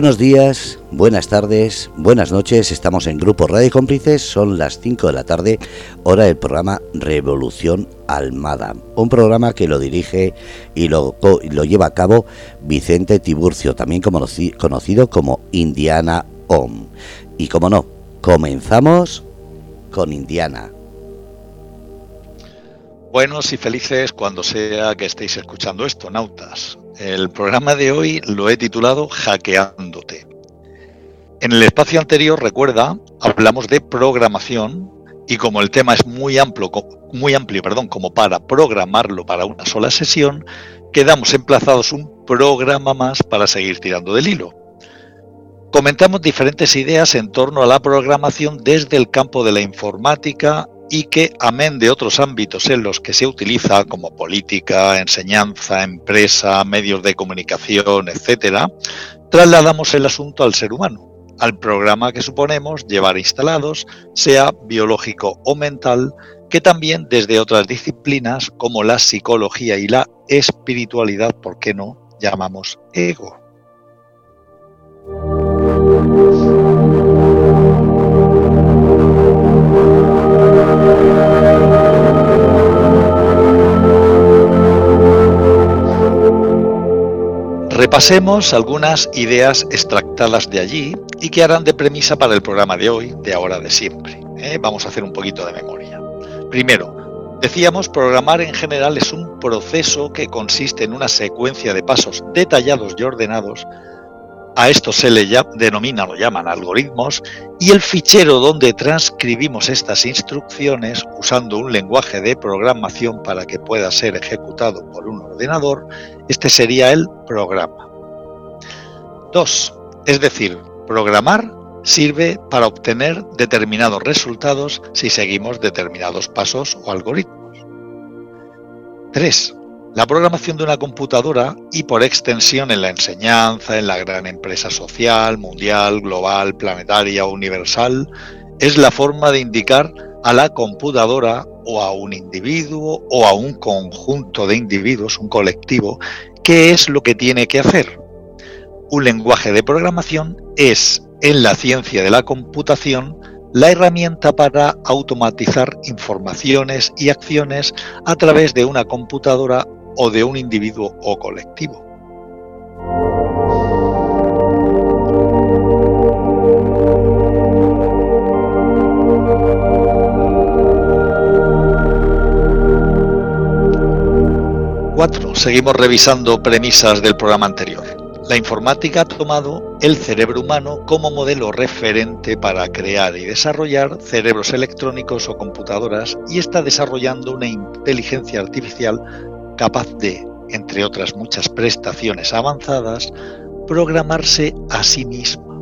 Buenos días, buenas tardes, buenas noches. Estamos en Grupo Radio Cómplices. Son las 5 de la tarde, hora del programa Revolución Almada. Un programa que lo dirige y lo, lo lleva a cabo Vicente Tiburcio, también conocido como Indiana Om. Y como no, comenzamos con Indiana. Buenos y felices cuando sea que estéis escuchando esto, nautas. El programa de hoy lo he titulado Hackeándote. En el espacio anterior, recuerda, hablamos de programación y como el tema es muy amplio, muy amplio perdón, como para programarlo para una sola sesión, quedamos emplazados un programa más para seguir tirando del hilo. Comentamos diferentes ideas en torno a la programación desde el campo de la informática y que, amén de otros ámbitos en los que se utiliza, como política, enseñanza, empresa, medios de comunicación, etc., trasladamos el asunto al ser humano, al programa que suponemos llevar instalados, sea biológico o mental, que también desde otras disciplinas como la psicología y la espiritualidad, ¿por qué no?, llamamos ego. Repasemos algunas ideas extractadas de allí y que harán de premisa para el programa de hoy, de ahora de siempre. ¿eh? Vamos a hacer un poquito de memoria. Primero, decíamos, programar en general es un proceso que consiste en una secuencia de pasos detallados y ordenados a esto se le denomina o llaman algoritmos y el fichero donde transcribimos estas instrucciones usando un lenguaje de programación para que pueda ser ejecutado por un ordenador, este sería el programa. 2. Es decir, programar sirve para obtener determinados resultados si seguimos determinados pasos o algoritmos. 3. La programación de una computadora y por extensión en la enseñanza, en la gran empresa social, mundial, global, planetaria o universal, es la forma de indicar a la computadora o a un individuo o a un conjunto de individuos, un colectivo, qué es lo que tiene que hacer. Un lenguaje de programación es, en la ciencia de la computación, la herramienta para automatizar informaciones y acciones a través de una computadora o de un individuo o colectivo. Cuatro. Seguimos revisando premisas del programa anterior. La informática ha tomado el cerebro humano como modelo referente para crear y desarrollar cerebros electrónicos o computadoras y está desarrollando una inteligencia artificial capaz de, entre otras muchas prestaciones avanzadas, programarse a sí misma.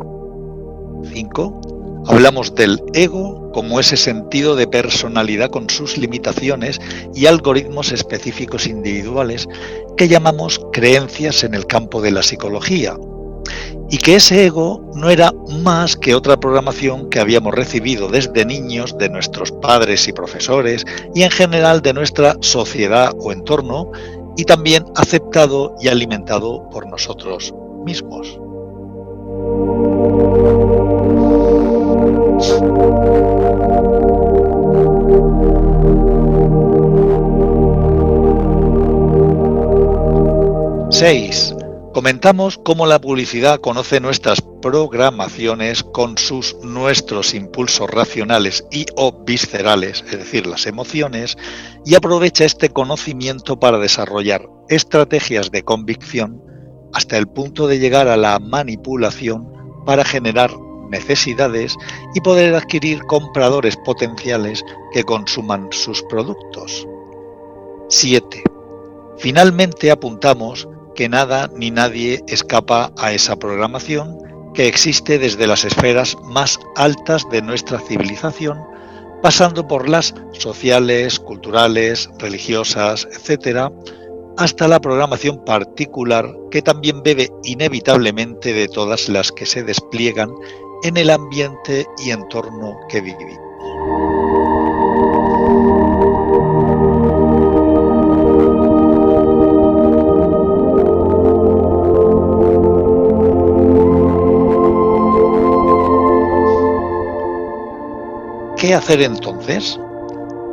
5. Hablamos del ego como ese sentido de personalidad con sus limitaciones y algoritmos específicos individuales que llamamos creencias en el campo de la psicología, y que ese ego no era más que otra programación que habíamos recibido desde niños de nuestros padres y profesores y en general de nuestra sociedad o entorno y también aceptado y alimentado por nosotros mismos. Seis. Comentamos cómo la publicidad conoce nuestras programaciones con sus nuestros impulsos racionales y o viscerales, es decir, las emociones, y aprovecha este conocimiento para desarrollar estrategias de convicción hasta el punto de llegar a la manipulación para generar necesidades y poder adquirir compradores potenciales que consuman sus productos. 7. Finalmente apuntamos que nada ni nadie escapa a esa programación que existe desde las esferas más altas de nuestra civilización, pasando por las sociales, culturales, religiosas, etc., hasta la programación particular que también bebe inevitablemente de todas las que se despliegan en el ambiente y entorno que vivimos. Hacer entonces?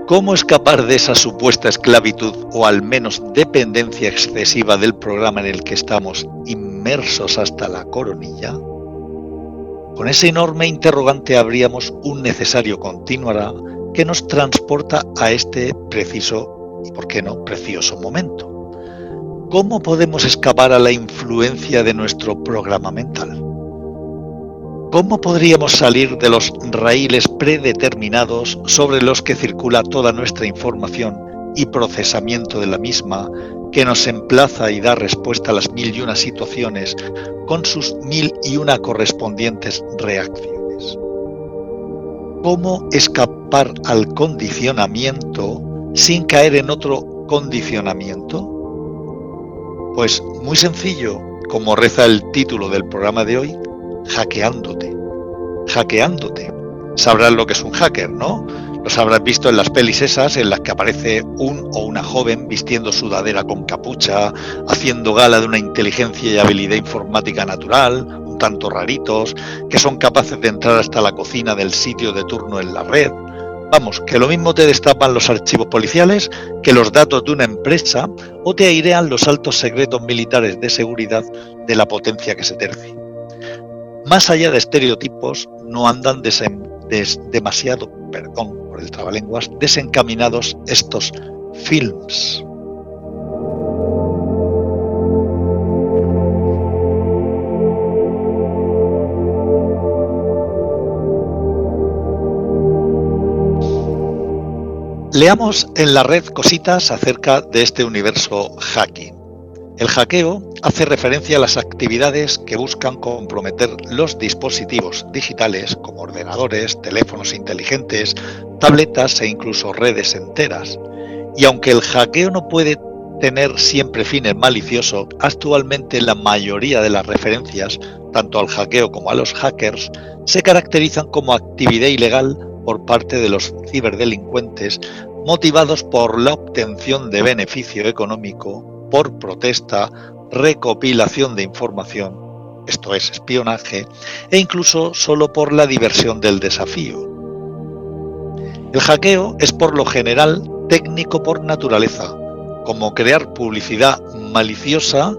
¿Cómo escapar de esa supuesta esclavitud o al menos dependencia excesiva del programa en el que estamos inmersos hasta la coronilla? Con ese enorme interrogante habríamos un necesario continuará que nos transporta a este preciso y, por qué no, precioso momento. ¿Cómo podemos escapar a la influencia de nuestro programa mental? ¿Cómo podríamos salir de los raíles predeterminados sobre los que circula toda nuestra información y procesamiento de la misma, que nos emplaza y da respuesta a las mil y una situaciones con sus mil y una correspondientes reacciones? ¿Cómo escapar al condicionamiento sin caer en otro condicionamiento? Pues muy sencillo, como reza el título del programa de hoy, hackeándote. Hackeándote. Sabrás lo que es un hacker, ¿no? Los habrás visto en las pelis esas en las que aparece un o una joven vistiendo sudadera con capucha, haciendo gala de una inteligencia y habilidad informática natural, un tanto raritos, que son capaces de entrar hasta la cocina del sitio de turno en la red. Vamos, que lo mismo te destapan los archivos policiales que los datos de una empresa o te airean los altos secretos militares de seguridad de la potencia que se tercie más allá de estereotipos, no andan demasiado, perdón por el trabalenguas, desencaminados estos films. Leamos en la red cositas acerca de este universo hacking. El hackeo hace referencia a las actividades que buscan comprometer los dispositivos digitales como ordenadores, teléfonos inteligentes, tabletas e incluso redes enteras. Y aunque el hackeo no puede tener siempre fines maliciosos, actualmente la mayoría de las referencias, tanto al hackeo como a los hackers, se caracterizan como actividad ilegal por parte de los ciberdelincuentes motivados por la obtención de beneficio económico por protesta, recopilación de información, esto es espionaje, e incluso solo por la diversión del desafío. El hackeo es por lo general técnico por naturaleza, como crear publicidad maliciosa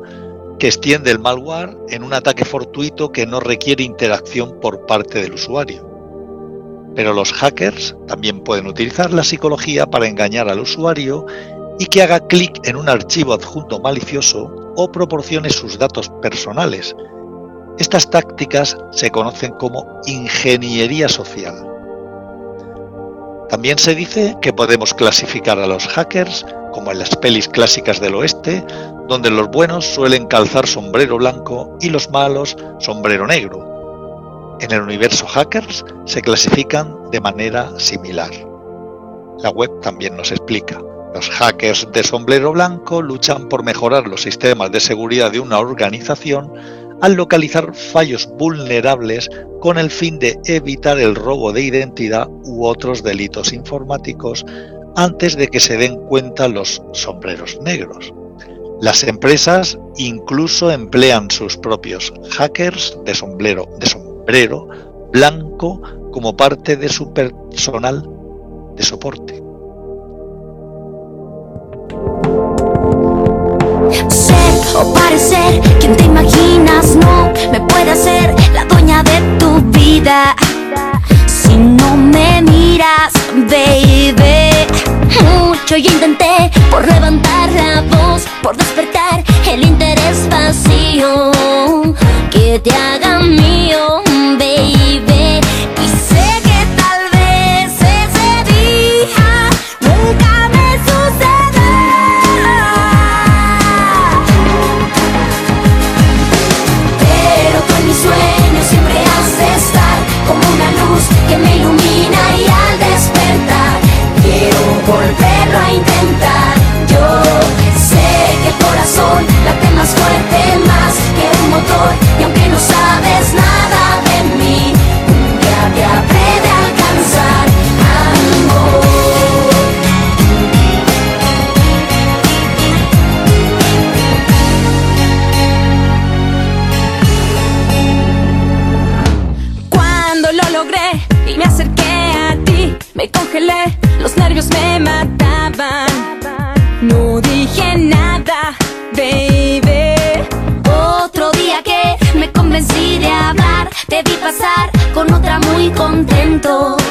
que extiende el malware en un ataque fortuito que no requiere interacción por parte del usuario. Pero los hackers también pueden utilizar la psicología para engañar al usuario y que haga clic en un archivo adjunto malicioso o proporcione sus datos personales. Estas tácticas se conocen como ingeniería social. También se dice que podemos clasificar a los hackers como en las pelis clásicas del oeste, donde los buenos suelen calzar sombrero blanco y los malos sombrero negro. En el universo hackers se clasifican de manera similar. La web también nos explica. Los hackers de sombrero blanco luchan por mejorar los sistemas de seguridad de una organización al localizar fallos vulnerables con el fin de evitar el robo de identidad u otros delitos informáticos antes de que se den cuenta los sombreros negros. Las empresas incluso emplean sus propios hackers de sombrero, de sombrero blanco como parte de su personal de soporte. Ser o parecer quien te imaginas no me puede hacer la dueña de tu vida. Si no me miras, baby. Mucho yo intenté por levantar la voz, por despertar el interés vacío que te haga mío, baby. Fuerte más que un motor convencí de hablar, te vi pasar con otra muy contento.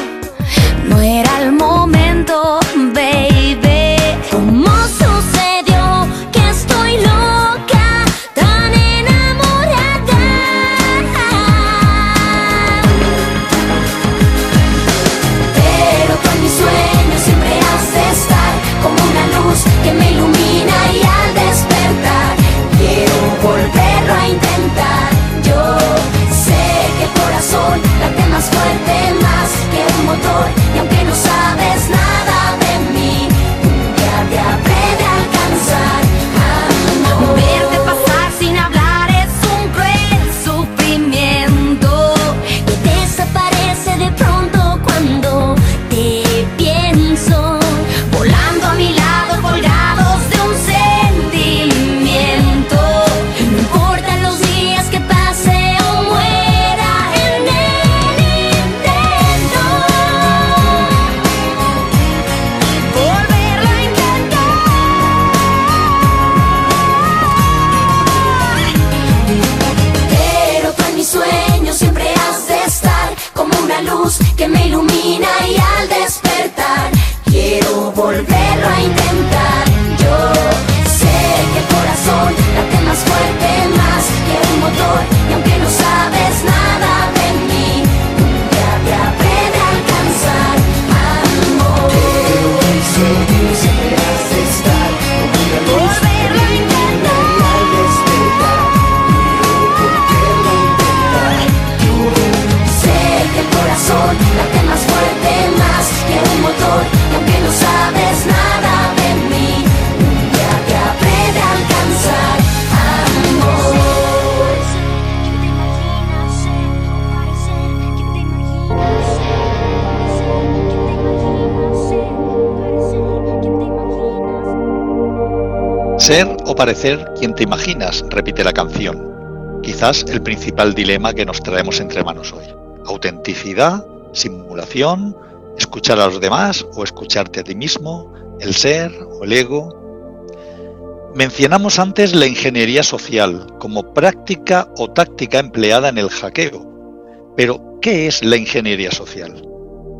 Ser o parecer quien te imaginas, repite la canción. Quizás el principal dilema que nos traemos entre manos hoy. Autenticidad, simulación, escuchar a los demás o escucharte a ti mismo, el ser o el ego. Mencionamos antes la ingeniería social como práctica o táctica empleada en el hackeo. Pero, ¿qué es la ingeniería social?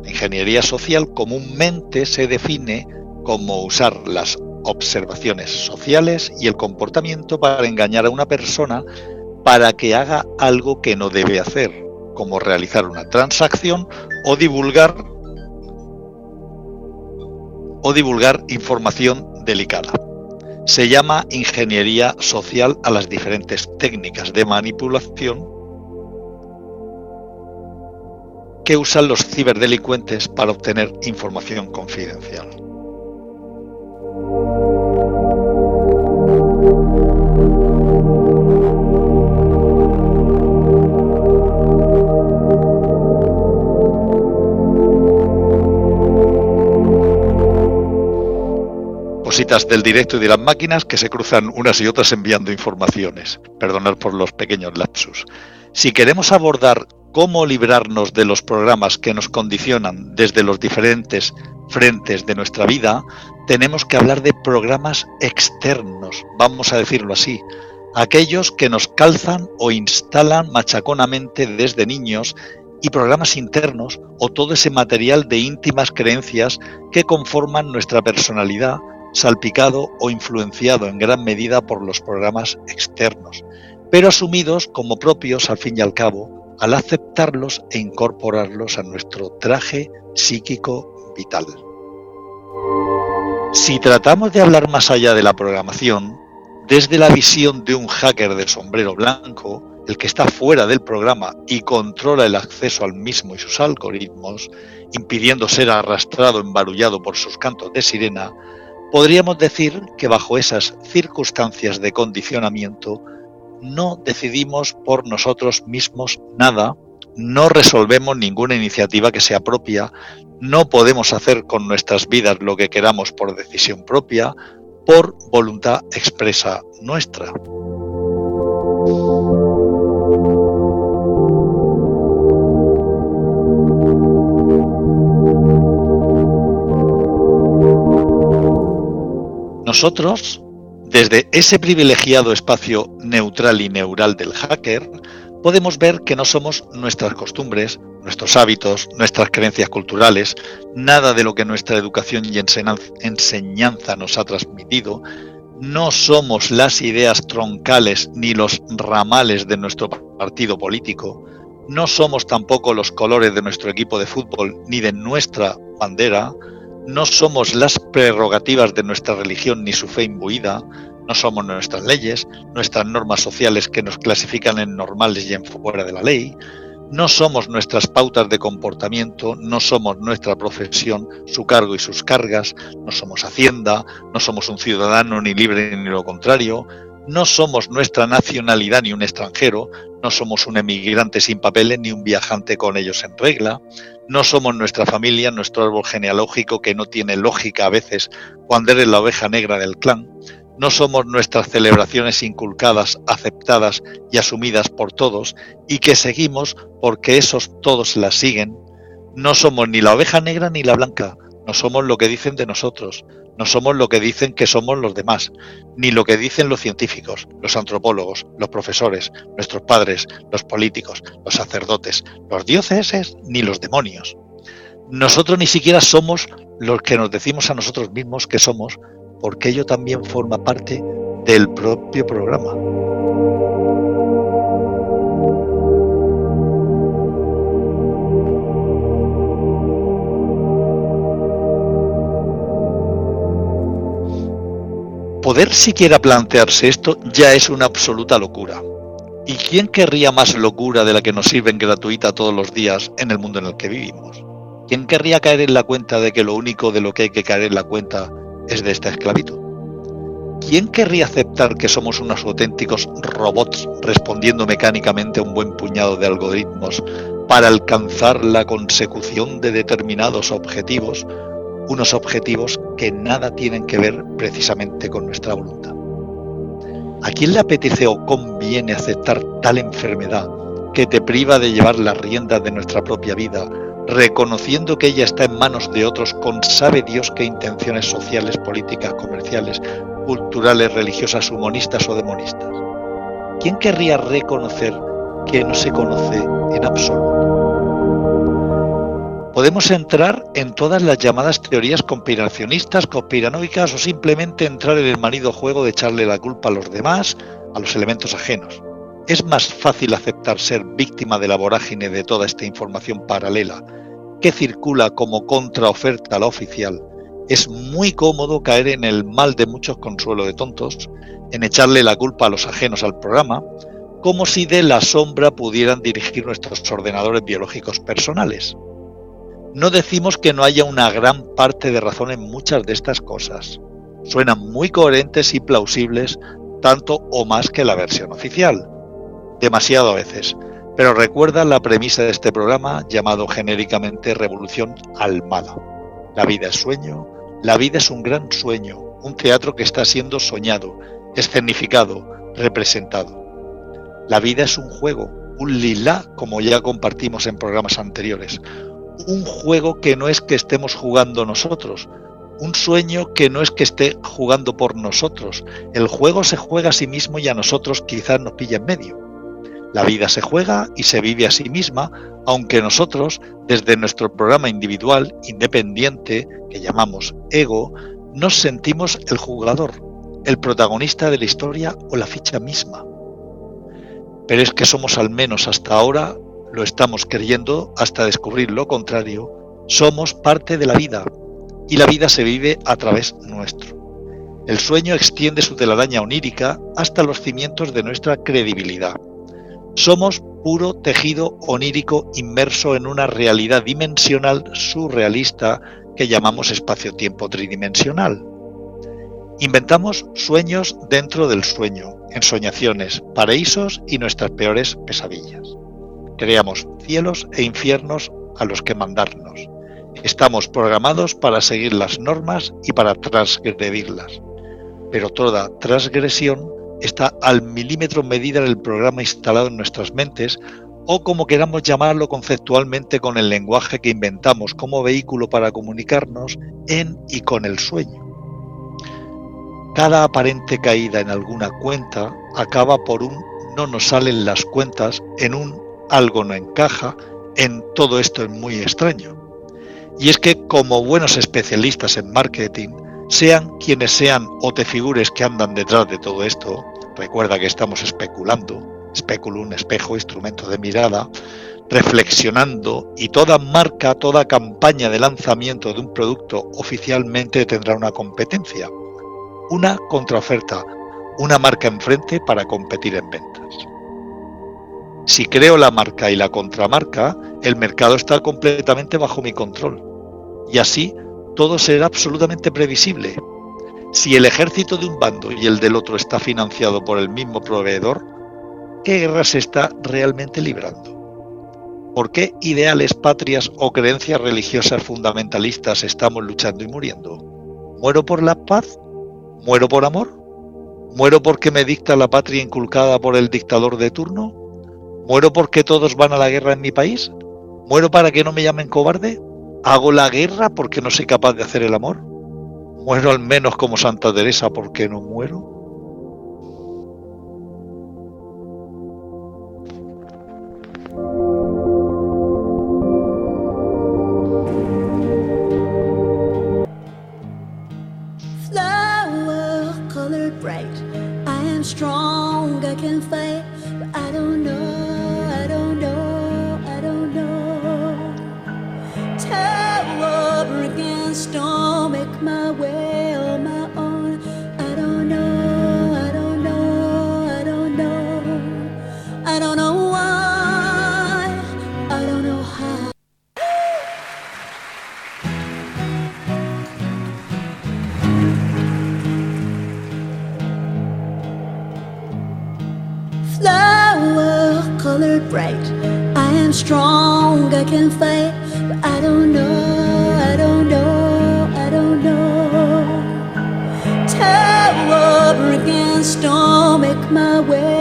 La ingeniería social comúnmente se define como usar las observaciones sociales y el comportamiento para engañar a una persona para que haga algo que no debe hacer, como realizar una transacción o divulgar o divulgar información delicada. Se llama ingeniería social a las diferentes técnicas de manipulación que usan los ciberdelincuentes para obtener información confidencial. Cositas del directo y de las máquinas que se cruzan unas y otras enviando informaciones. Perdonad por los pequeños lapsus. Si queremos abordar cómo librarnos de los programas que nos condicionan desde los diferentes frentes de nuestra vida, tenemos que hablar de programas externos, vamos a decirlo así, aquellos que nos calzan o instalan machaconamente desde niños y programas internos o todo ese material de íntimas creencias que conforman nuestra personalidad, salpicado o influenciado en gran medida por los programas externos, pero asumidos como propios al fin y al cabo al aceptarlos e incorporarlos a nuestro traje psíquico vital. Si tratamos de hablar más allá de la programación, desde la visión de un hacker de sombrero blanco, el que está fuera del programa y controla el acceso al mismo y sus algoritmos, impidiendo ser arrastrado, embarullado por sus cantos de sirena, podríamos decir que bajo esas circunstancias de condicionamiento no decidimos por nosotros mismos nada, no resolvemos ninguna iniciativa que sea propia, no podemos hacer con nuestras vidas lo que queramos por decisión propia, por voluntad expresa nuestra. Nosotros, desde ese privilegiado espacio neutral y neural del hacker, podemos ver que no somos nuestras costumbres, nuestros hábitos, nuestras creencias culturales, nada de lo que nuestra educación y enseñanza nos ha transmitido, no somos las ideas troncales ni los ramales de nuestro partido político, no somos tampoco los colores de nuestro equipo de fútbol ni de nuestra bandera, no somos las prerrogativas de nuestra religión ni su fe imbuida, no somos nuestras leyes, nuestras normas sociales que nos clasifican en normales y en fuera de la ley, no somos nuestras pautas de comportamiento, no somos nuestra profesión, su cargo y sus cargas, no somos Hacienda, no somos un ciudadano ni libre ni lo contrario, no somos nuestra nacionalidad ni un extranjero, no somos un emigrante sin papeles ni un viajante con ellos en regla, no somos nuestra familia, nuestro árbol genealógico que no tiene lógica a veces cuando eres la oveja negra del clan, no somos nuestras celebraciones inculcadas, aceptadas y asumidas por todos y que seguimos porque esos todos las siguen. No somos ni la oveja negra ni la blanca, no somos lo que dicen de nosotros, no somos lo que dicen que somos los demás, ni lo que dicen los científicos, los antropólogos, los profesores, nuestros padres, los políticos, los sacerdotes, los dioses, ni los demonios. Nosotros ni siquiera somos los que nos decimos a nosotros mismos que somos, porque ello también forma parte del propio programa. Poder siquiera plantearse esto ya es una absoluta locura. ¿Y quién querría más locura de la que nos sirven gratuita todos los días en el mundo en el que vivimos? ¿Quién querría caer en la cuenta de que lo único de lo que hay que caer en la cuenta es de esta esclavitud. ¿Quién querría aceptar que somos unos auténticos robots respondiendo mecánicamente a un buen puñado de algoritmos para alcanzar la consecución de determinados objetivos, unos objetivos que nada tienen que ver precisamente con nuestra voluntad? ¿A quién le apetece o conviene aceptar tal enfermedad que te priva de llevar las riendas de nuestra propia vida reconociendo que ella está en manos de otros con sabe Dios qué intenciones sociales, políticas, comerciales, culturales, religiosas, humanistas o demonistas. ¿Quién querría reconocer que no se conoce en absoluto? Podemos entrar en todas las llamadas teorías conspiracionistas, conspiranoicas o simplemente entrar en el manido juego de echarle la culpa a los demás, a los elementos ajenos. Es más fácil aceptar ser víctima de la vorágine de toda esta información paralela que circula como contraoferta a la oficial, es muy cómodo caer en el mal de muchos consuelos de tontos, en echarle la culpa a los ajenos al programa, como si de la sombra pudieran dirigir nuestros ordenadores biológicos personales. No decimos que no haya una gran parte de razón en muchas de estas cosas. Suenan muy coherentes y plausibles, tanto o más que la versión oficial. Demasiado a veces, pero recuerda la premisa de este programa llamado genéricamente Revolución Almada. La vida es sueño, la vida es un gran sueño, un teatro que está siendo soñado, escenificado, representado. La vida es un juego, un lila, como ya compartimos en programas anteriores. Un juego que no es que estemos jugando nosotros, un sueño que no es que esté jugando por nosotros. El juego se juega a sí mismo y a nosotros quizás nos pilla en medio. La vida se juega y se vive a sí misma, aunque nosotros, desde nuestro programa individual, independiente, que llamamos ego, nos sentimos el jugador, el protagonista de la historia o la ficha misma. Pero es que somos al menos hasta ahora, lo estamos creyendo hasta descubrir lo contrario, somos parte de la vida y la vida se vive a través nuestro. El sueño extiende su telaraña onírica hasta los cimientos de nuestra credibilidad. Somos puro tejido onírico inmerso en una realidad dimensional surrealista que llamamos espacio-tiempo tridimensional. Inventamos sueños dentro del sueño, ensoñaciones, paraísos y nuestras peores pesadillas. Creamos cielos e infiernos a los que mandarnos. Estamos programados para seguir las normas y para transgredirlas. Pero toda transgresión está al milímetro medida del programa instalado en nuestras mentes o como queramos llamarlo conceptualmente con el lenguaje que inventamos como vehículo para comunicarnos en y con el sueño. Cada aparente caída en alguna cuenta acaba por un no nos salen las cuentas, en un algo no encaja, en todo esto es muy extraño. Y es que como buenos especialistas en marketing, sean quienes sean o te figures que andan detrás de todo esto, recuerda que estamos especulando, un espejo, instrumento de mirada, reflexionando y toda marca, toda campaña de lanzamiento de un producto oficialmente tendrá una competencia, una contraoferta, una marca enfrente para competir en ventas. Si creo la marca y la contramarca, el mercado está completamente bajo mi control. Y así todo será absolutamente previsible. Si el ejército de un bando y el del otro está financiado por el mismo proveedor, ¿qué guerra se está realmente librando? ¿Por qué ideales patrias o creencias religiosas fundamentalistas estamos luchando y muriendo? ¿Muero por la paz? ¿Muero por amor? ¿Muero porque me dicta la patria inculcada por el dictador de turno? ¿Muero porque todos van a la guerra en mi país? ¿Muero para que no me llamen cobarde? ¿Hago la guerra porque no soy capaz de hacer el amor? ¿Muero al menos como Santa Teresa porque no muero? strong, I can fight, but I don't know, I don't know, I don't know. Tower against, don't make my way.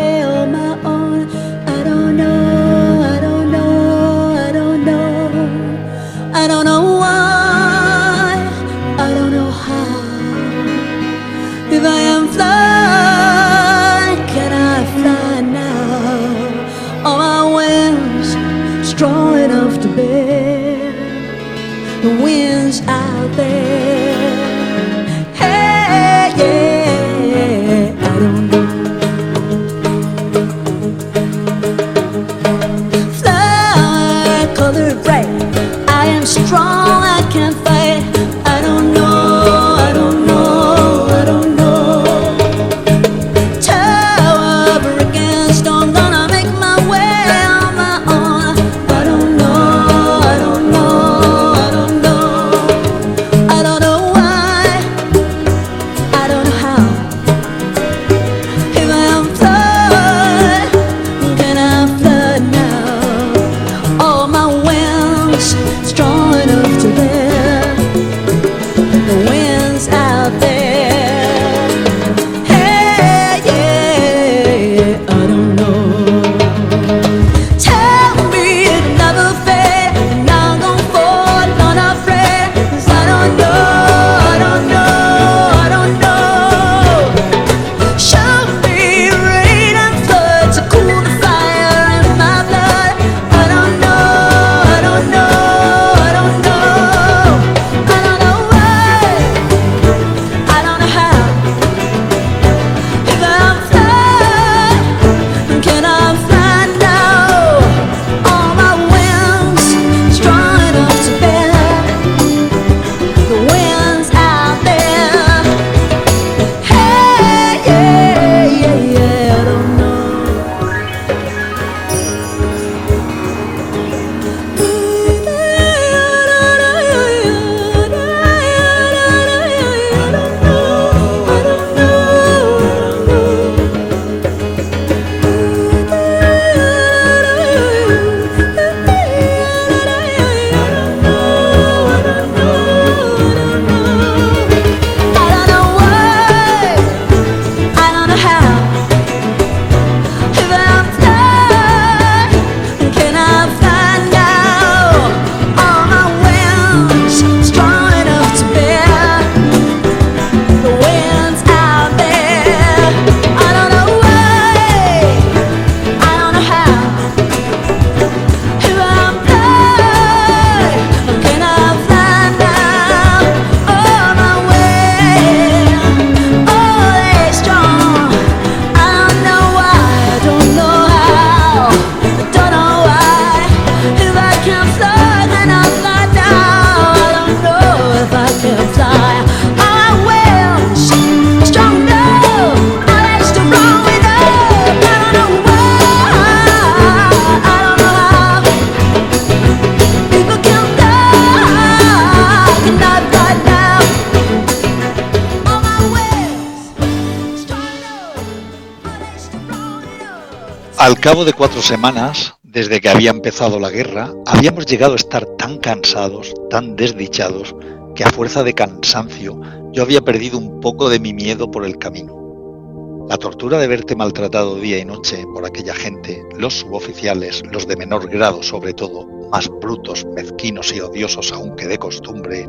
Cabo de cuatro semanas, desde que había empezado la guerra, habíamos llegado a estar tan cansados, tan desdichados, que a fuerza de cansancio yo había perdido un poco de mi miedo por el camino. La tortura de verte maltratado día y noche por aquella gente, los suboficiales, los de menor grado sobre todo, más brutos, mezquinos y odiosos aunque de costumbre,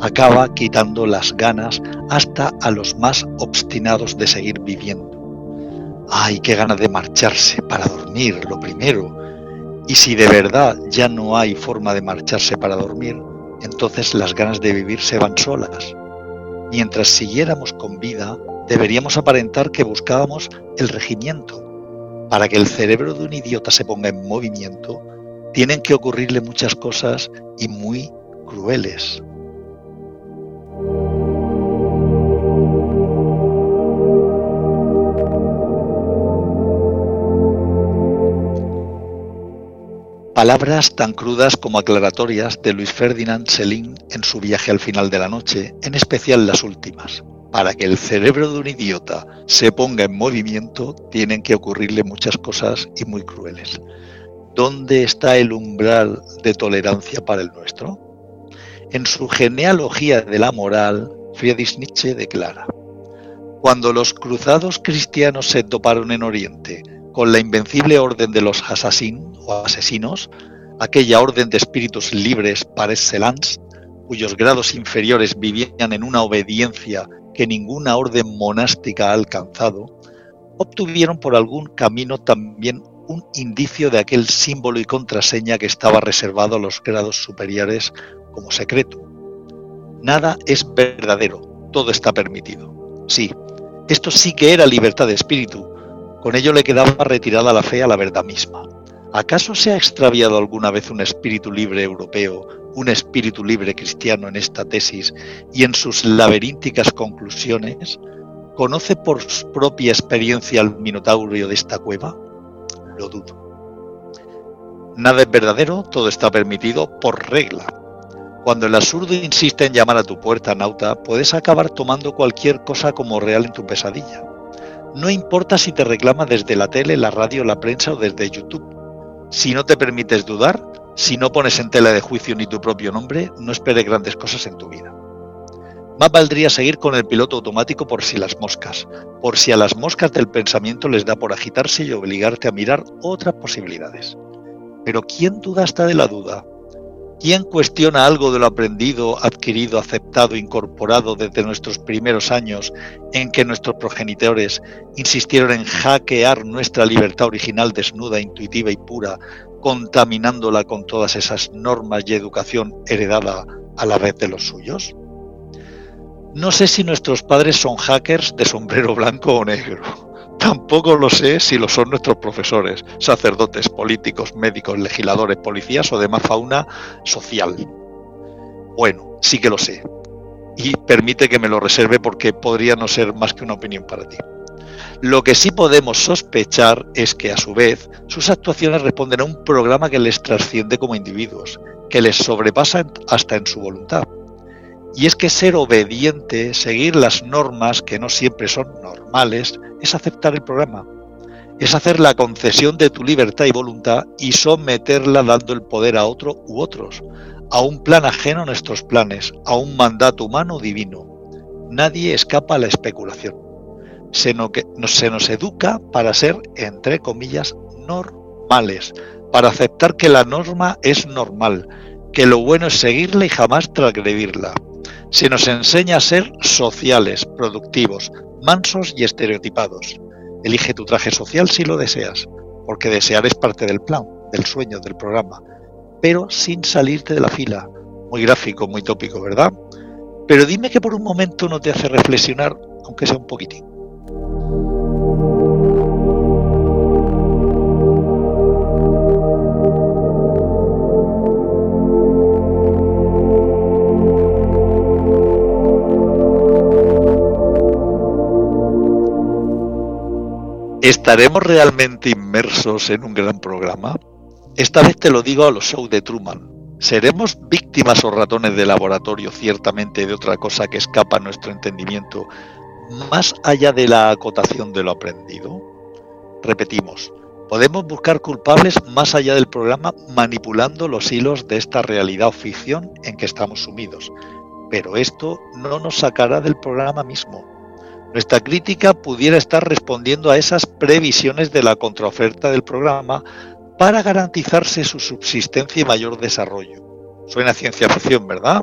acaba quitando las ganas hasta a los más obstinados de seguir viviendo. Ay, qué ganas de marcharse para dormir, lo primero. Y si de verdad ya no hay forma de marcharse para dormir, entonces las ganas de vivir se van solas. Mientras siguiéramos con vida, deberíamos aparentar que buscábamos el regimiento. Para que el cerebro de un idiota se ponga en movimiento, tienen que ocurrirle muchas cosas y muy crueles. Palabras tan crudas como aclaratorias de Luis Ferdinand Selin en su viaje al final de la noche, en especial las últimas. Para que el cerebro de un idiota se ponga en movimiento, tienen que ocurrirle muchas cosas y muy crueles. ¿Dónde está el umbral de tolerancia para el nuestro? En su genealogía de la moral, Friedrich Nietzsche declara, Cuando los cruzados cristianos se toparon en Oriente con la invencible orden de los asesín o asesinos, aquella orden de espíritus libres par excellence, cuyos grados inferiores vivían en una obediencia que ninguna orden monástica ha alcanzado, obtuvieron por algún camino también un indicio de aquel símbolo y contraseña que estaba reservado a los grados superiores como secreto. Nada es verdadero, todo está permitido. Sí, esto sí que era libertad de espíritu, con ello le quedaba retirada la fe a la verdad misma. ¿Acaso se ha extraviado alguna vez un espíritu libre europeo, un espíritu libre cristiano en esta tesis y en sus laberínticas conclusiones? ¿Conoce por su propia experiencia al minotaurio de esta cueva? Lo dudo. Nada es verdadero, todo está permitido por regla. Cuando el absurdo insiste en llamar a tu puerta, nauta, puedes acabar tomando cualquier cosa como real en tu pesadilla. No importa si te reclama desde la tele, la radio, la prensa o desde YouTube. Si no te permites dudar, si no pones en tela de juicio ni tu propio nombre, no esperes grandes cosas en tu vida. Más valdría seguir con el piloto automático por si las moscas, por si a las moscas del pensamiento les da por agitarse y obligarte a mirar otras posibilidades. Pero ¿quién duda hasta de la duda? ¿Quién cuestiona algo de lo aprendido, adquirido, aceptado, incorporado desde nuestros primeros años en que nuestros progenitores insistieron en hackear nuestra libertad original desnuda, intuitiva y pura, contaminándola con todas esas normas y educación heredada a la vez de los suyos? No sé si nuestros padres son hackers de sombrero blanco o negro. Tampoco lo sé si lo son nuestros profesores, sacerdotes, políticos, médicos, legisladores, policías o demás fauna social. Bueno, sí que lo sé. Y permite que me lo reserve porque podría no ser más que una opinión para ti. Lo que sí podemos sospechar es que a su vez sus actuaciones responden a un programa que les trasciende como individuos, que les sobrepasa hasta en su voluntad. Y es que ser obediente, seguir las normas que no siempre son normales, es aceptar el programa. Es hacer la concesión de tu libertad y voluntad y someterla dando el poder a otro u otros, a un plan ajeno a nuestros planes, a un mandato humano divino. Nadie escapa a la especulación. Se, se nos educa para ser, entre comillas, normales, para aceptar que la norma es normal, que lo bueno es seguirla y jamás transgredirla se nos enseña a ser sociales, productivos, mansos y estereotipados. Elige tu traje social si lo deseas, porque desear es parte del plan, del sueño, del programa, pero sin salirte de la fila. Muy gráfico, muy tópico, ¿verdad? Pero dime que por un momento no te hace reflexionar, aunque sea un poquitín. ¿Estaremos realmente inmersos en un gran programa? Esta vez te lo digo a los shows de Truman. ¿Seremos víctimas o ratones de laboratorio ciertamente de otra cosa que escapa a nuestro entendimiento, más allá de la acotación de lo aprendido? Repetimos, Podemos buscar culpables más allá del programa manipulando los hilos de esta realidad o ficción en que estamos sumidos, pero esto no nos sacará del programa mismo. Nuestra crítica pudiera estar respondiendo a esas previsiones de la contraoferta del programa para garantizarse su subsistencia y mayor desarrollo. Suena ciencia ficción, ¿verdad?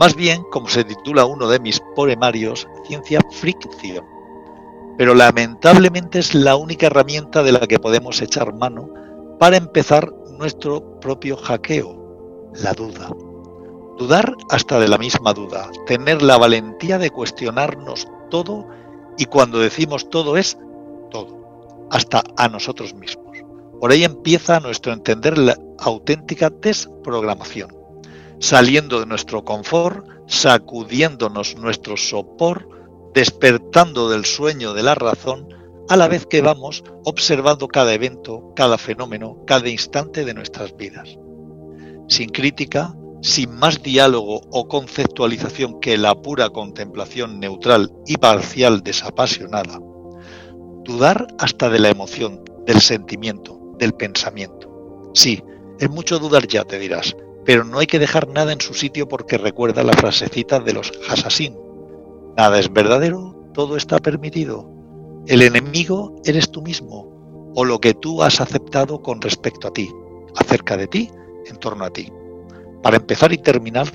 Más bien, como se titula uno de mis poemarios, ciencia fricción. Pero lamentablemente es la única herramienta de la que podemos echar mano para empezar nuestro propio hackeo, la duda. Dudar hasta de la misma duda, tener la valentía de cuestionarnos todo y cuando decimos todo es todo, hasta a nosotros mismos. Por ahí empieza nuestro entender la auténtica desprogramación, saliendo de nuestro confort, sacudiéndonos nuestro sopor, despertando del sueño de la razón, a la vez que vamos observando cada evento, cada fenómeno, cada instante de nuestras vidas. Sin crítica, sin más diálogo o conceptualización que la pura contemplación neutral y parcial desapasionada. Dudar hasta de la emoción, del sentimiento, del pensamiento. Sí, es mucho dudar ya, te dirás, pero no hay que dejar nada en su sitio porque recuerda la frasecita de los Hassassin. Nada es verdadero, todo está permitido. El enemigo eres tú mismo o lo que tú has aceptado con respecto a ti, acerca de ti, en torno a ti. Para empezar y terminar,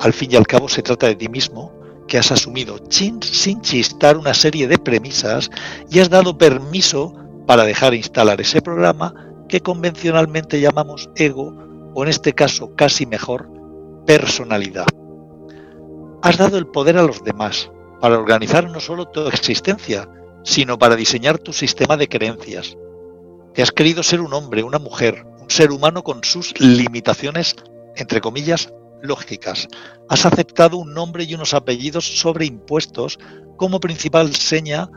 al fin y al cabo se trata de ti mismo, que has asumido sin, chistar una serie de premisas y has dado permiso para dejar instalar ese programa que convencionalmente llamamos ego o en este caso casi mejor personalidad. Has dado el poder a los demás para organizar no solo tu existencia, sino para diseñar tu sistema de creencias. Te has querido ser un hombre, una mujer, un ser humano con sus limitaciones entre comillas, lógicas. Has aceptado un nombre y unos apellidos sobreimpuestos como principal seña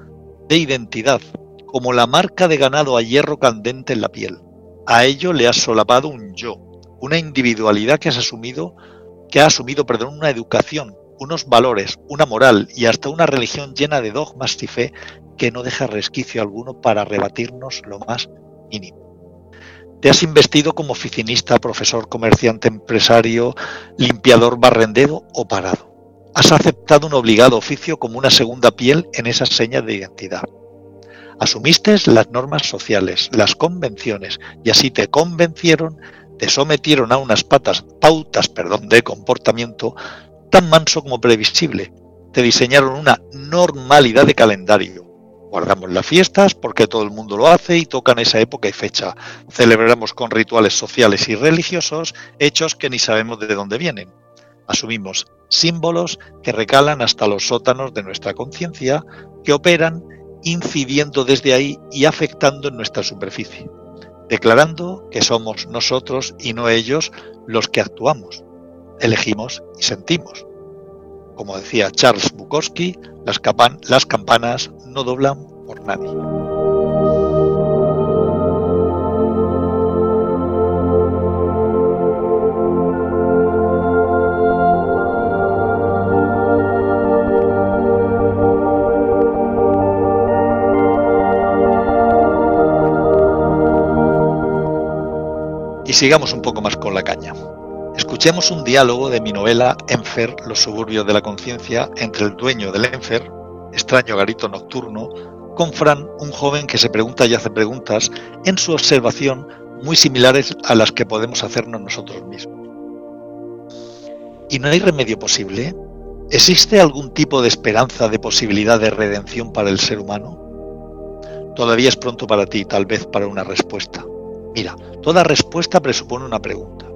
de identidad, como la marca de ganado a hierro candente en la piel. A ello le has solapado un yo, una individualidad que has asumido, que ha asumido, perdón, una educación, unos valores, una moral y hasta una religión llena de dogmas y fe que no deja resquicio alguno para rebatirnos lo más mínimo. Te has investido como oficinista, profesor, comerciante, empresario, limpiador, barrendero o parado. Has aceptado un obligado oficio como una segunda piel en esas señas de identidad. Asumiste las normas sociales, las convenciones, y así te convencieron, te sometieron a unas patas, pautas perdón, de comportamiento tan manso como previsible. Te diseñaron una normalidad de calendario, Guardamos las fiestas porque todo el mundo lo hace y tocan esa época y fecha. Celebramos con rituales sociales y religiosos hechos que ni sabemos de dónde vienen. Asumimos símbolos que recalan hasta los sótanos de nuestra conciencia, que operan incidiendo desde ahí y afectando en nuestra superficie, declarando que somos nosotros y no ellos los que actuamos, elegimos y sentimos. Como decía Charles Bukowski, las, campanas no doblan por nadie. Y sigamos un poco más con la caña. Escuchemos un diálogo de mi novela Enfer, los suburbios de la conciencia, entre el dueño del Enfer, extraño garito nocturno, con Fran, un joven que se pregunta y hace preguntas en su observación muy similares a las que podemos hacernos nosotros mismos. ¿Y no hay remedio posible? ¿Existe algún tipo de esperanza de posibilidad de redención para el ser humano? Todavía es pronto para ti, tal vez para una respuesta. Mira, toda respuesta presupone una pregunta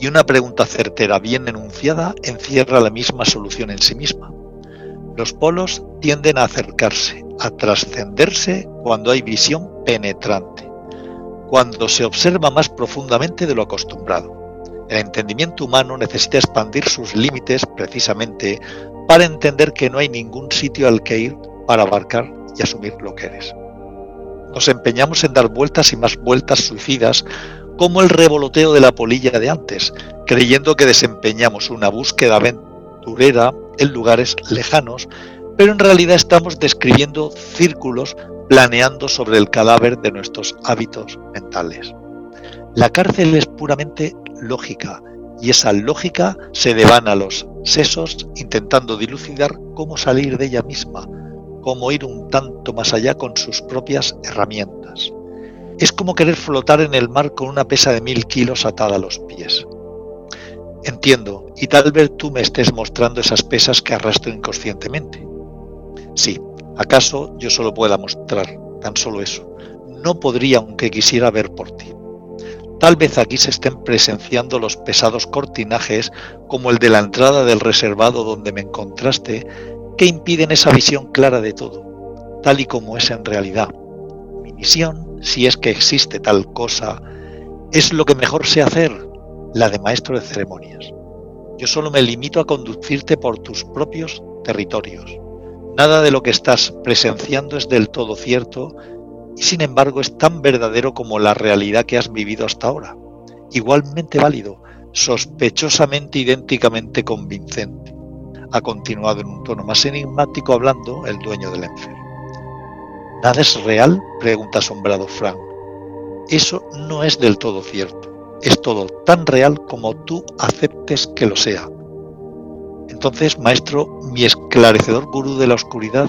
y una pregunta certera bien enunciada encierra la misma solución en sí misma. Los polos tienden a acercarse, a trascenderse cuando hay visión penetrante, cuando se observa más profundamente de lo acostumbrado. El entendimiento humano necesita expandir sus límites precisamente para entender que no hay ningún sitio al que ir para abarcar y asumir lo que eres. Nos empeñamos en dar vueltas y más vueltas suicidas como el revoloteo de la polilla de antes, creyendo que desempeñamos una búsqueda aventurera en lugares lejanos, pero en realidad estamos describiendo círculos planeando sobre el cadáver de nuestros hábitos mentales. La cárcel es puramente lógica y esa lógica se devana a los sesos intentando dilucidar cómo salir de ella misma, cómo ir un tanto más allá con sus propias herramientas. Es como querer flotar en el mar con una pesa de mil kilos atada a los pies. Entiendo, y tal vez tú me estés mostrando esas pesas que arrastro inconscientemente. Sí, acaso yo solo pueda mostrar tan solo eso. No podría aunque quisiera ver por ti. Tal vez aquí se estén presenciando los pesados cortinajes como el de la entrada del reservado donde me encontraste, que impiden esa visión clara de todo, tal y como es en realidad. Mi misión, si es que existe tal cosa, es lo que mejor sé hacer, la de maestro de ceremonias. Yo solo me limito a conducirte por tus propios territorios. Nada de lo que estás presenciando es del todo cierto y sin embargo es tan verdadero como la realidad que has vivido hasta ahora. Igualmente válido, sospechosamente idénticamente convincente. Ha continuado en un tono más enigmático hablando el dueño del enfermo. ¿Nada es real? pregunta asombrado Frank. Eso no es del todo cierto. Es todo tan real como tú aceptes que lo sea. Entonces, maestro, mi esclarecedor gurú de la oscuridad,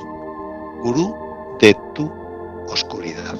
gurú de tu oscuridad.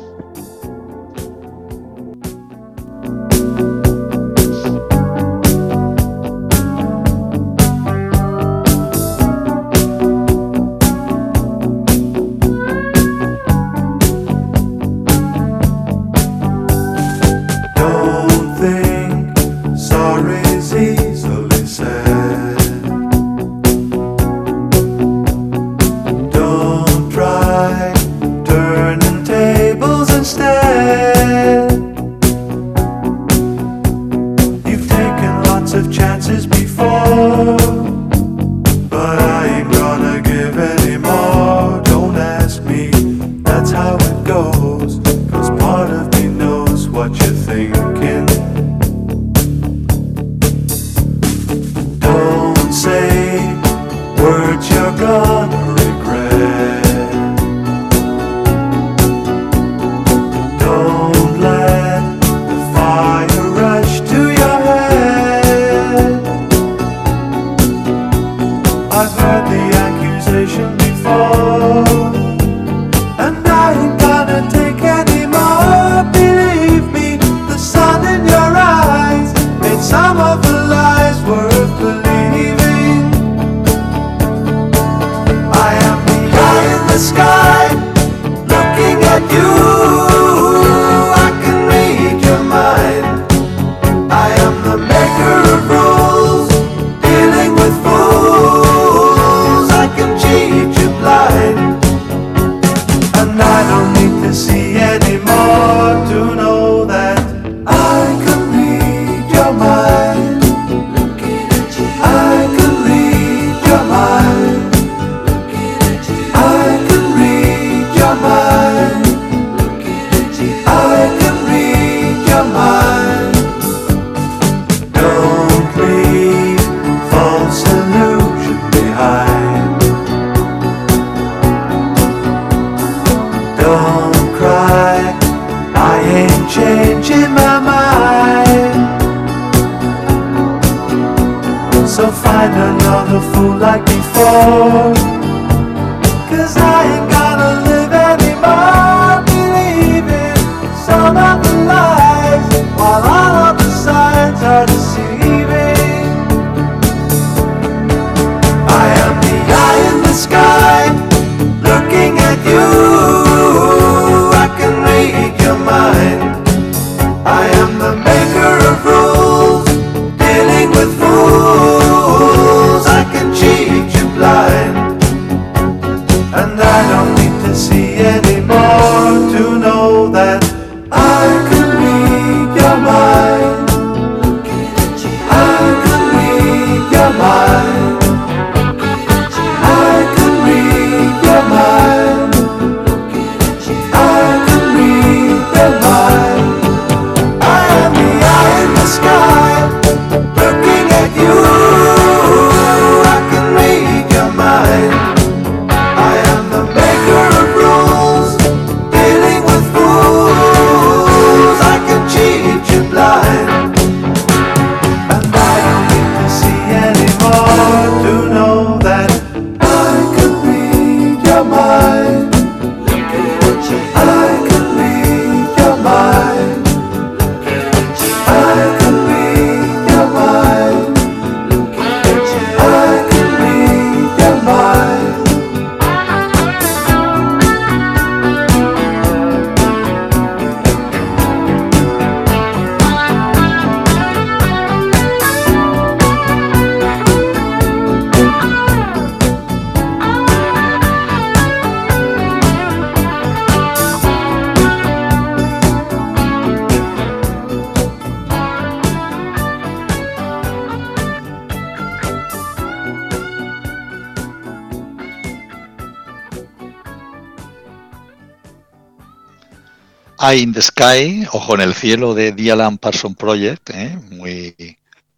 Eye in the Sky, Ojo en el Cielo de The Alan Project, ¿eh? muy,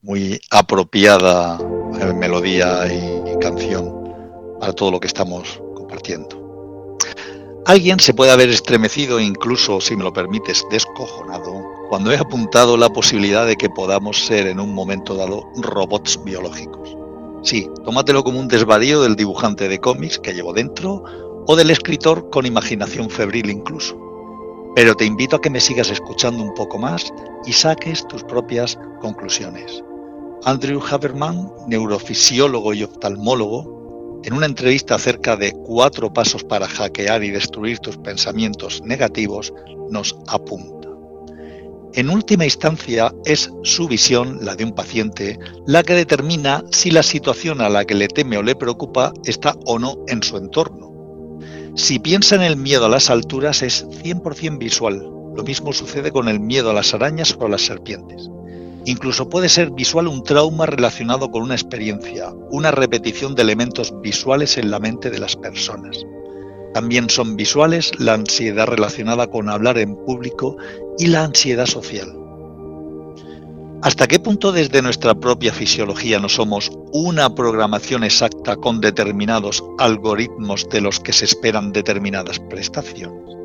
muy apropiada eh, melodía y canción para todo lo que estamos compartiendo. Alguien se puede haber estremecido, incluso, si me lo permites, descojonado, cuando he apuntado la posibilidad de que podamos ser en un momento dado robots biológicos. Sí, tómatelo como un desvarío del dibujante de cómics que llevo dentro o del escritor con imaginación febril incluso. Pero te invito a que me sigas escuchando un poco más y saques tus propias conclusiones. Andrew Haberman, neurofisiólogo y oftalmólogo, en una entrevista acerca de cuatro pasos para hackear y destruir tus pensamientos negativos, nos apunta. En última instancia, es su visión, la de un paciente, la que determina si la situación a la que le teme o le preocupa está o no en su entorno. Si piensa en el miedo a las alturas es 100% visual. Lo mismo sucede con el miedo a las arañas o a las serpientes. Incluso puede ser visual un trauma relacionado con una experiencia, una repetición de elementos visuales en la mente de las personas. También son visuales la ansiedad relacionada con hablar en público y la ansiedad social. ¿Hasta qué punto desde nuestra propia fisiología no somos una programación exacta con determinados algoritmos de los que se esperan determinadas prestaciones?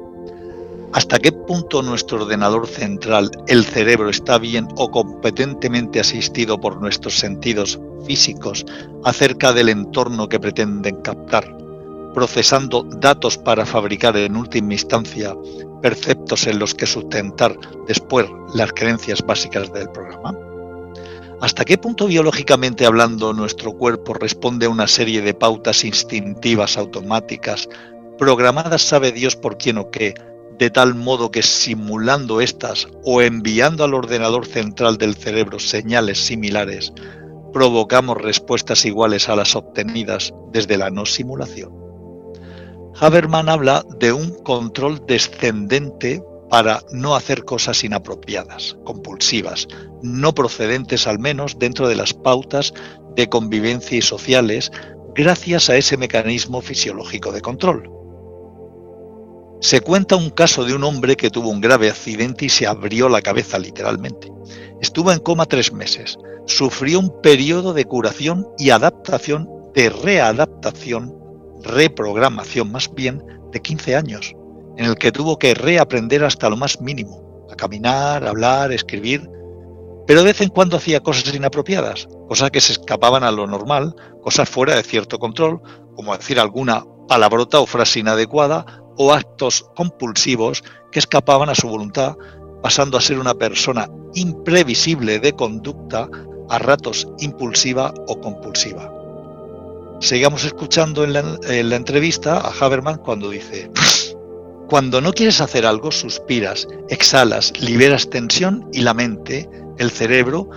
¿Hasta qué punto nuestro ordenador central, el cerebro, está bien o competentemente asistido por nuestros sentidos físicos acerca del entorno que pretenden captar? procesando datos para fabricar en última instancia perceptos en los que sustentar después las creencias básicas del programa? ¿Hasta qué punto biológicamente hablando nuestro cuerpo responde a una serie de pautas instintivas automáticas, programadas sabe Dios por quién o qué, de tal modo que simulando estas o enviando al ordenador central del cerebro señales similares, provocamos respuestas iguales a las obtenidas desde la no simulación? Haberman habla de un control descendente para no hacer cosas inapropiadas, compulsivas, no procedentes al menos dentro de las pautas de convivencia y sociales, gracias a ese mecanismo fisiológico de control. Se cuenta un caso de un hombre que tuvo un grave accidente y se abrió la cabeza literalmente. Estuvo en coma tres meses, sufrió un periodo de curación y adaptación, de readaptación reprogramación más bien de 15 años, en el que tuvo que reaprender hasta lo más mínimo, a caminar, hablar, escribir, pero de vez en cuando hacía cosas inapropiadas, cosas que se escapaban a lo normal, cosas fuera de cierto control, como decir alguna palabrota o frase inadecuada o actos compulsivos que escapaban a su voluntad, pasando a ser una persona imprevisible de conducta, a ratos impulsiva o compulsiva. Sigamos escuchando en la, entrevista a Haberman cuando dice, cuando no quieres hacer algo, suspiras, exhalas, liberas tensión y la mente, el cerebro,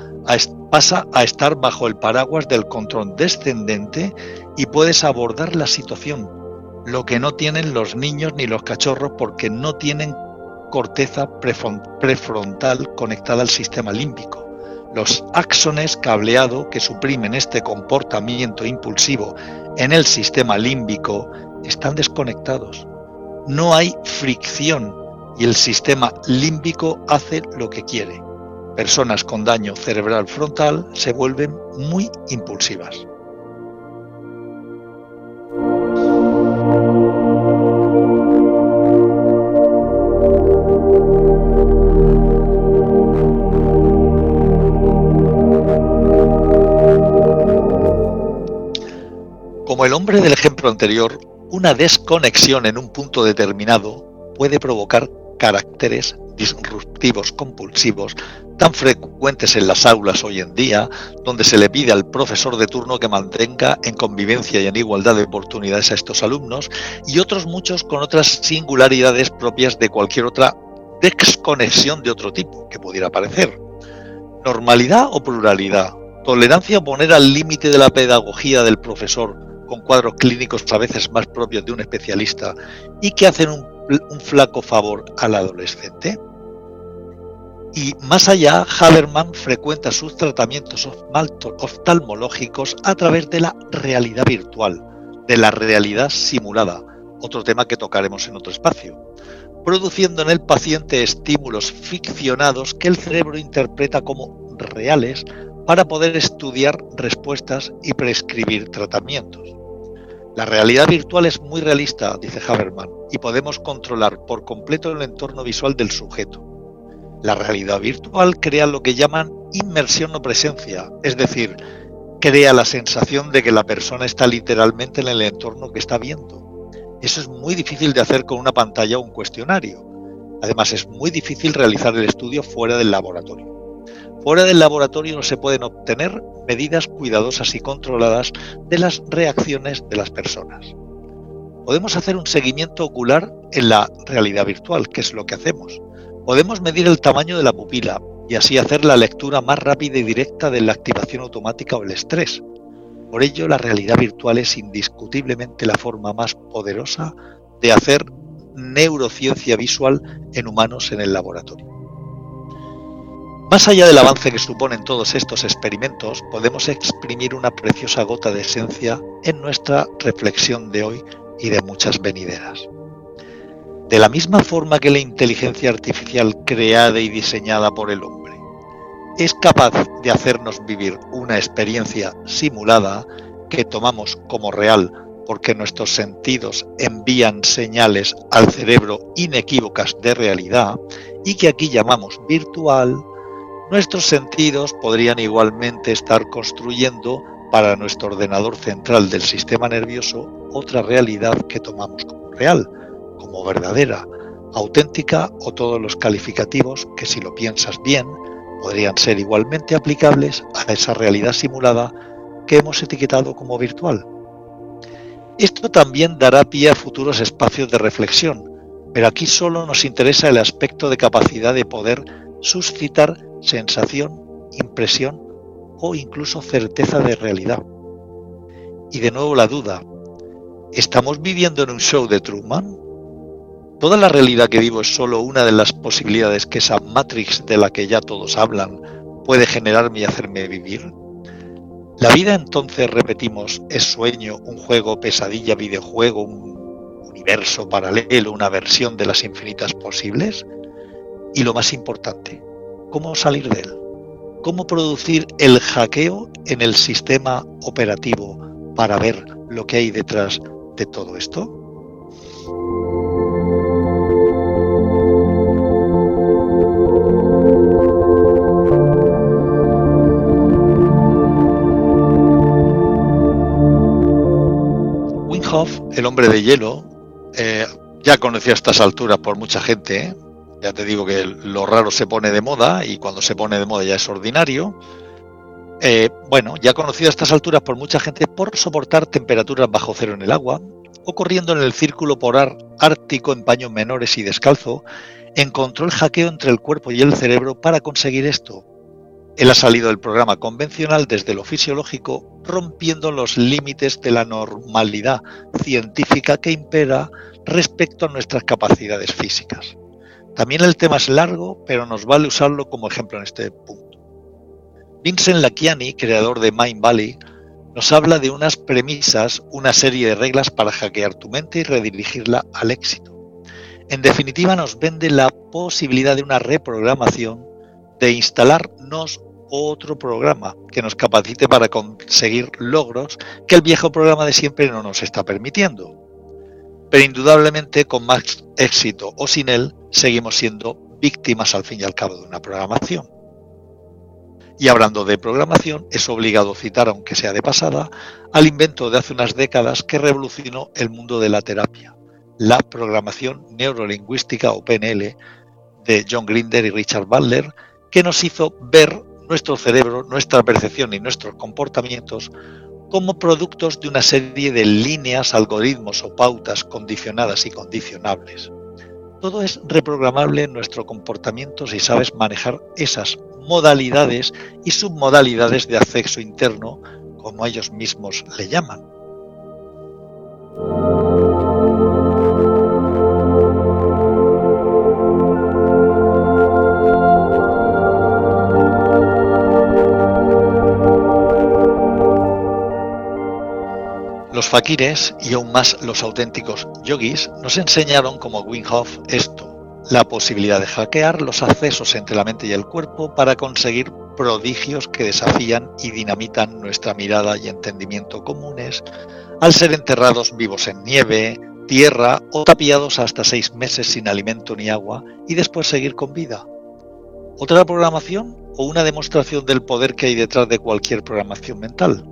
pasa a estar bajo el paraguas del control descendente y puedes abordar la situación, lo que no tienen los niños ni los cachorros porque no tienen corteza prefrontal conectada al sistema límbico. Los axones cableado que suprimen este comportamiento impulsivo en el sistema límbico están desconectados. No hay fricción y el sistema límbico hace lo que quiere. Personas con daño cerebral frontal se vuelven muy impulsivas. El hombre del ejemplo anterior, una desconexión en un punto determinado puede provocar caracteres disruptivos compulsivos tan frecuentes en las aulas hoy en día, donde se le pide al profesor de turno que mantenga en convivencia y en igualdad de oportunidades a estos alumnos, y otros muchos con otras singularidades propias de cualquier otra desconexión de otro tipo que pudiera aparecer. Normalidad o pluralidad, tolerancia o poner al límite de la pedagogía del profesor, con cuadros clínicos a veces más propios de un especialista y que hacen un, flaco favor al adolescente. Y más allá, Haberman frecuenta sus tratamientos oftalmológicos a través de la realidad virtual, de la realidad simulada, otro tema que tocaremos en otro espacio, produciendo en el paciente estímulos ficcionados que el cerebro interpreta como reales para poder estudiar respuestas y prescribir tratamientos. La realidad virtual es muy realista, dice Haberman, y podemos controlar por completo el entorno visual del sujeto. La realidad virtual crea lo que llaman inmersión o presencia, es decir, crea la sensación de que la persona está literalmente en el entorno que está viendo. Eso es muy difícil de hacer con una pantalla o un cuestionario. Además, es muy difícil realizar el estudio fuera del laboratorio. Fuera del laboratorio no se pueden obtener medidas cuidadosas y controladas de las reacciones de las personas. Podemos hacer un seguimiento ocular en la realidad virtual, que es lo que hacemos. Podemos medir el tamaño de la pupila y así hacer la lectura más rápida y directa de la activación automática o el estrés. Por ello, la realidad virtual es indiscutiblemente la forma más poderosa de hacer neurociencia visual en humanos en el laboratorio. Más allá del avance que suponen todos estos experimentos, podemos exprimir una preciosa gota de esencia en nuestra reflexión de hoy y de muchas venideras. De la misma forma que la inteligencia artificial creada y diseñada por el hombre es capaz de hacernos vivir una experiencia simulada que tomamos como real porque nuestros sentidos envían señales al cerebro inequívocas de realidad y que aquí llamamos virtual, nuestros sentidos podrían igualmente estar construyendo para nuestro ordenador central del sistema nervioso otra realidad que tomamos como real, como verdadera, auténtica o todos los calificativos que si lo piensas bien podrían ser igualmente aplicables a esa realidad simulada que hemos etiquetado como virtual. Esto también dará pie a futuros espacios de reflexión, pero aquí solo nos interesa el aspecto de capacidad de poder suscitar sensación, impresión o incluso certeza de realidad. Y de nuevo la duda, ¿estamos viviendo en un show de Truman? ¿Toda la realidad que vivo es solo una de las posibilidades que esa Matrix de la que ya todos hablan puede generarme y hacerme vivir? ¿La vida entonces, repetimos, es sueño, un juego, pesadilla, videojuego, un universo paralelo, una versión de las infinitas posibles? Y lo más importante, cómo salir de él, cómo producir el hackeo en el sistema operativo para ver lo que hay detrás de todo esto. Winghoff, el hombre de hielo, eh, ya conocía a estas alturas por mucha gente, ¿eh? Ya te digo que lo raro se pone de moda y cuando se pone de moda ya es ordinario. Eh, bueno, ya conocido a estas alturas por mucha gente por soportar temperaturas bajo cero en el agua o corriendo en el círculo polar ártico en paños menores y descalzo, encontró el hackeo entre el cuerpo y el cerebro para conseguir esto. Él ha salido del programa convencional desde lo fisiológico, rompiendo los límites de la normalidad científica que impera respecto a nuestras capacidades físicas. También el tema es largo, pero nos vale usarlo como ejemplo en este punto. Vincent Lakiani, creador de Mind Valley, nos habla de unas premisas, una serie de reglas para hackear tu mente y redirigirla al éxito. En definitiva, nos vende la posibilidad de una reprogramación, de instalarnos otro programa que nos capacite para conseguir logros que el viejo programa de siempre no nos está permitiendo pero indudablemente con más éxito o sin él, seguimos siendo víctimas al fin y al cabo de una programación. Y hablando de programación, es obligado citar, aunque sea de pasada, al invento de hace unas décadas que revolucionó el mundo de la terapia, la programación neurolingüística o PNL de John Grinder y Richard Butler, que nos hizo ver nuestro cerebro, nuestra percepción y nuestros comportamientos como productos de una serie de líneas, algoritmos o pautas condicionadas y condicionables. Todo es reprogramable en nuestro comportamiento si sabes manejar esas modalidades y submodalidades de acceso interno, como ellos mismos le llaman. Fakires y aún más los auténticos yogis nos enseñaron como Wim Hof esto, la posibilidad de hackear los accesos entre la mente y el cuerpo para conseguir prodigios que desafían y dinamitan nuestra mirada y entendimiento comunes al ser enterrados vivos en nieve, tierra o tapiados hasta seis meses sin alimento ni agua y después seguir con vida. ¿Otra programación o una demostración del poder que hay detrás de cualquier programación mental?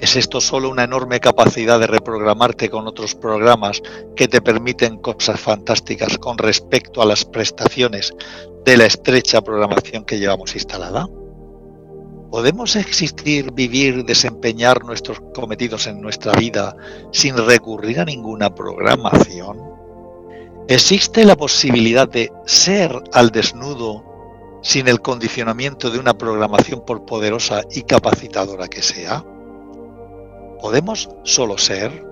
¿Es esto solo una enorme capacidad de reprogramarte con otros programas que te permiten cosas fantásticas con respecto a las prestaciones de la estrecha programación que llevamos instalada? ¿Podemos existir, vivir, desempeñar nuestros cometidos en nuestra vida sin recurrir a ninguna programación? ¿Existe la posibilidad de ser al desnudo sin el condicionamiento de una programación por poderosa y capacitadora que sea? ¿Podemos solo ser?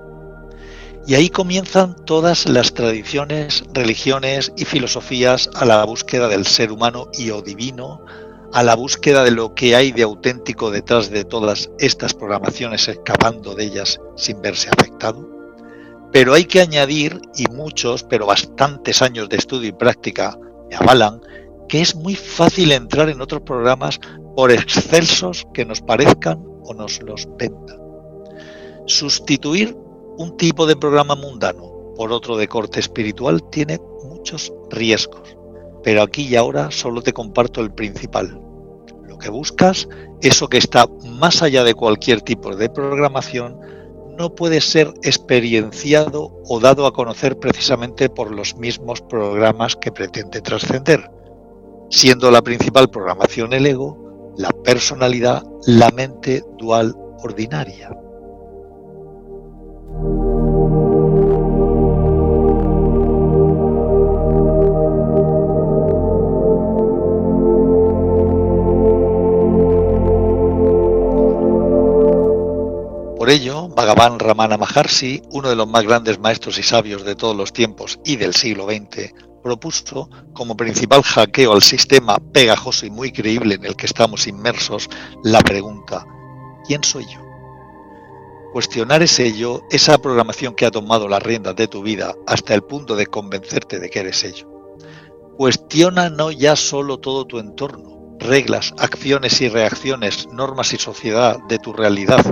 Y ahí comienzan todas las tradiciones, religiones y filosofías a la búsqueda del ser humano y o divino, a la búsqueda de lo que hay de auténtico detrás de todas estas programaciones, escapando de ellas sin verse afectado. Pero hay que añadir, y muchos, pero bastantes años de estudio y práctica me avalan, que es muy fácil entrar en otros programas por excelsos que nos parezcan o nos los vendan. Sustituir un tipo de programa mundano por otro de corte espiritual tiene muchos riesgos, pero aquí y ahora solo te comparto el principal. Lo que buscas, eso que está más allá de cualquier tipo de programación, no puede ser experienciado o dado a conocer precisamente por los mismos programas que pretende trascender, siendo la principal programación el ego, la personalidad, la mente dual ordinaria. Por ello, Bhagavan Ramana Maharshi, uno de los más grandes maestros y sabios de todos los tiempos y del siglo XX, propuso como principal hackeo al sistema pegajoso y muy creíble en el que estamos inmersos la pregunta, ¿quién soy yo? Cuestionar ese yo, esa programación que ha tomado las riendas de tu vida hasta el punto de convencerte de que eres ello. Cuestiona no ya solo todo tu entorno, reglas, acciones y reacciones, normas y sociedad de tu realidad,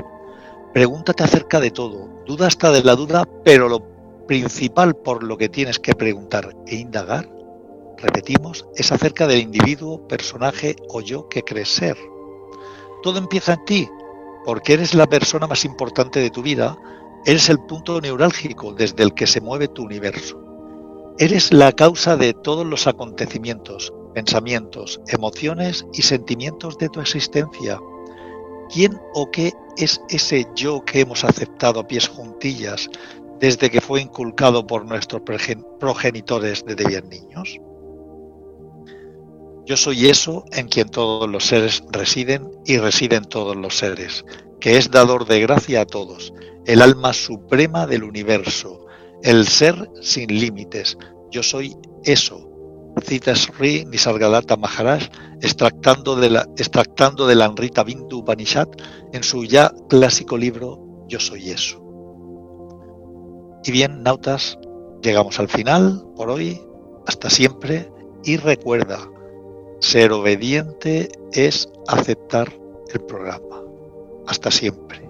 Pregúntate acerca de todo, duda hasta de la duda, pero lo principal por lo que tienes que preguntar e indagar, repetimos, es acerca del individuo, personaje o yo que crees ser. Todo empieza en ti, porque eres la persona más importante de tu vida, eres el punto neurálgico desde el que se mueve tu universo. Eres la causa de todos los acontecimientos, pensamientos, emociones y sentimientos de tu existencia. ¿Quién o qué es ese yo que hemos aceptado a pies juntillas desde que fue inculcado por nuestros progenitores desde bien niños? Yo soy eso en quien todos los seres residen y residen todos los seres, que es dador de gracia a todos, el alma suprema del universo, el ser sin límites. Yo soy eso, cita Sri Nisargadatta Maharaj extractando de la, extractando de la Anrita Bindu Upanishad en su ya clásico libro Yo soy eso. Y bien, nautas, llegamos al final por hoy, hasta siempre, y recuerda, ser obediente es aceptar el programa. Hasta siempre.